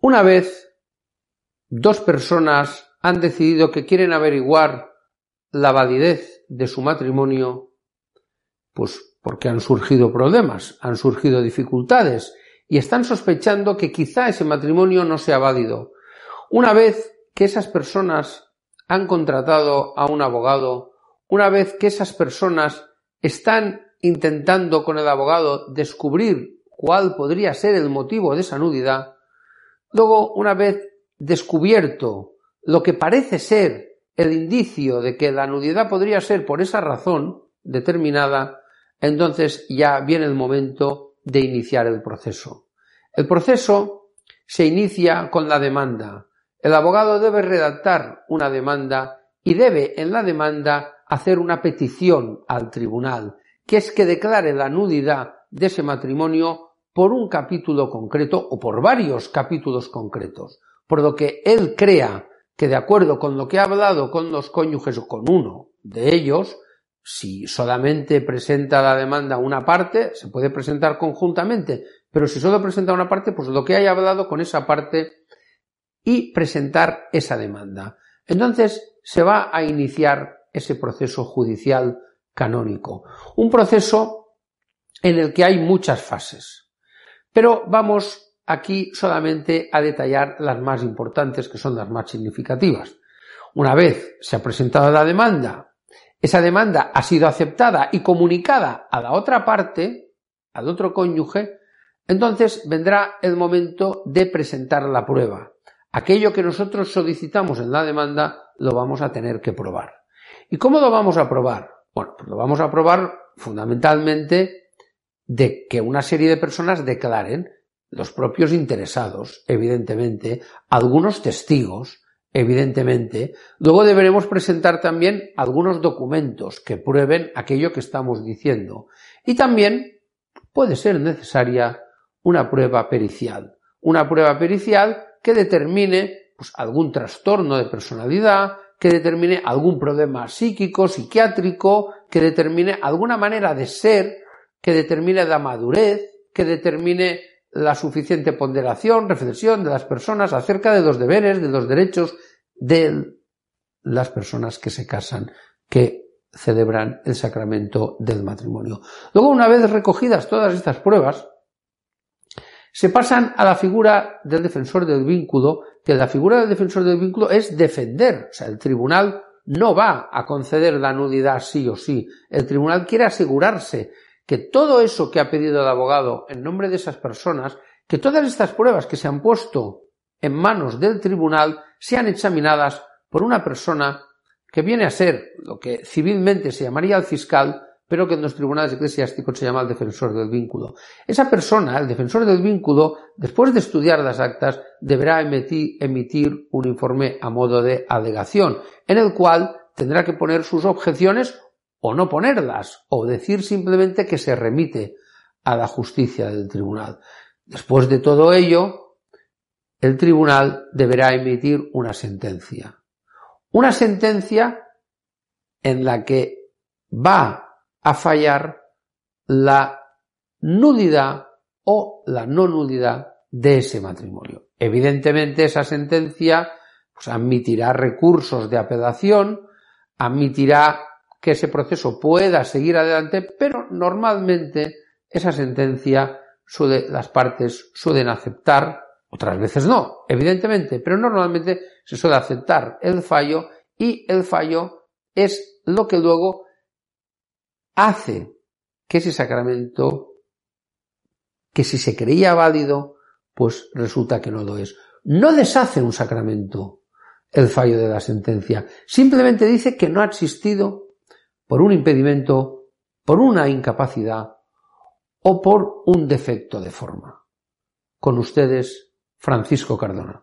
Una vez dos personas han decidido que quieren averiguar la validez de su matrimonio, pues porque han surgido problemas, han surgido dificultades y están sospechando que quizá ese matrimonio no sea válido. Una vez que esas personas han contratado a un abogado, una vez que esas personas están intentando con el abogado descubrir cuál podría ser el motivo de esa nudidad, luego una vez descubierto lo que parece ser el indicio de que la nudidad podría ser por esa razón determinada, entonces ya viene el momento de iniciar el proceso. El proceso se inicia con la demanda. El abogado debe redactar una demanda y debe en la demanda hacer una petición al tribunal, que es que declare la nudidad de ese matrimonio por un capítulo concreto o por varios capítulos concretos, por lo que él crea que de acuerdo con lo que ha hablado con los cónyuges o con uno de ellos, si solamente presenta la demanda una parte, se puede presentar conjuntamente, pero si solo presenta una parte, pues lo que haya hablado con esa parte y presentar esa demanda. Entonces se va a iniciar ese proceso judicial canónico. Un proceso en el que hay muchas fases. Pero vamos aquí solamente a detallar las más importantes, que son las más significativas. Una vez se ha presentado la demanda esa demanda ha sido aceptada y comunicada a la otra parte, al otro cónyuge, entonces vendrá el momento de presentar la prueba. Aquello que nosotros solicitamos en la demanda lo vamos a tener que probar. ¿Y cómo lo vamos a probar? Bueno, pues lo vamos a probar fundamentalmente de que una serie de personas declaren, los propios interesados, evidentemente, algunos testigos, evidentemente, luego deberemos presentar también algunos documentos que prueben aquello que estamos diciendo. Y también puede ser necesaria una prueba pericial. Una prueba pericial que determine pues, algún trastorno de personalidad, que determine algún problema psíquico, psiquiátrico, que determine alguna manera de ser, que determine la madurez, que determine la suficiente ponderación, reflexión de las personas acerca de los deberes, de los derechos de las personas que se casan, que celebran el sacramento del matrimonio. Luego, una vez recogidas todas estas pruebas, se pasan a la figura del defensor del vínculo, que la figura del defensor del vínculo es defender, o sea, el tribunal no va a conceder la nudidad sí o sí, el tribunal quiere asegurarse que todo eso que ha pedido el abogado en nombre de esas personas, que todas estas pruebas que se han puesto en manos del tribunal sean examinadas por una persona que viene a ser lo que civilmente se llamaría el fiscal, pero que en los tribunales eclesiásticos se llama el defensor del vínculo. Esa persona, el defensor del vínculo, después de estudiar las actas, deberá emitir, emitir un informe a modo de alegación, en el cual tendrá que poner sus objeciones o no ponerlas, o decir simplemente que se remite a la justicia del tribunal. Después de todo ello, el tribunal deberá emitir una sentencia. Una sentencia en la que va a fallar la nulidad o la no nulidad de ese matrimonio. Evidentemente esa sentencia pues, admitirá recursos de apelación, admitirá que ese proceso pueda seguir adelante, pero normalmente esa sentencia las partes suelen aceptar, otras veces no, evidentemente, pero normalmente se suele aceptar el fallo y el fallo es lo que luego hace que ese sacramento, que si se creía válido, pues resulta que no lo es. no deshace un sacramento el fallo de la sentencia, simplemente dice que no ha existido por un impedimento, por una incapacidad o por un defecto de forma. Con ustedes, Francisco Cardona.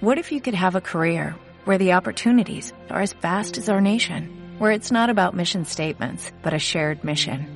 What if you could have a career where the opportunities are as vast as our nation, where it's not about mission statements, but a shared mission?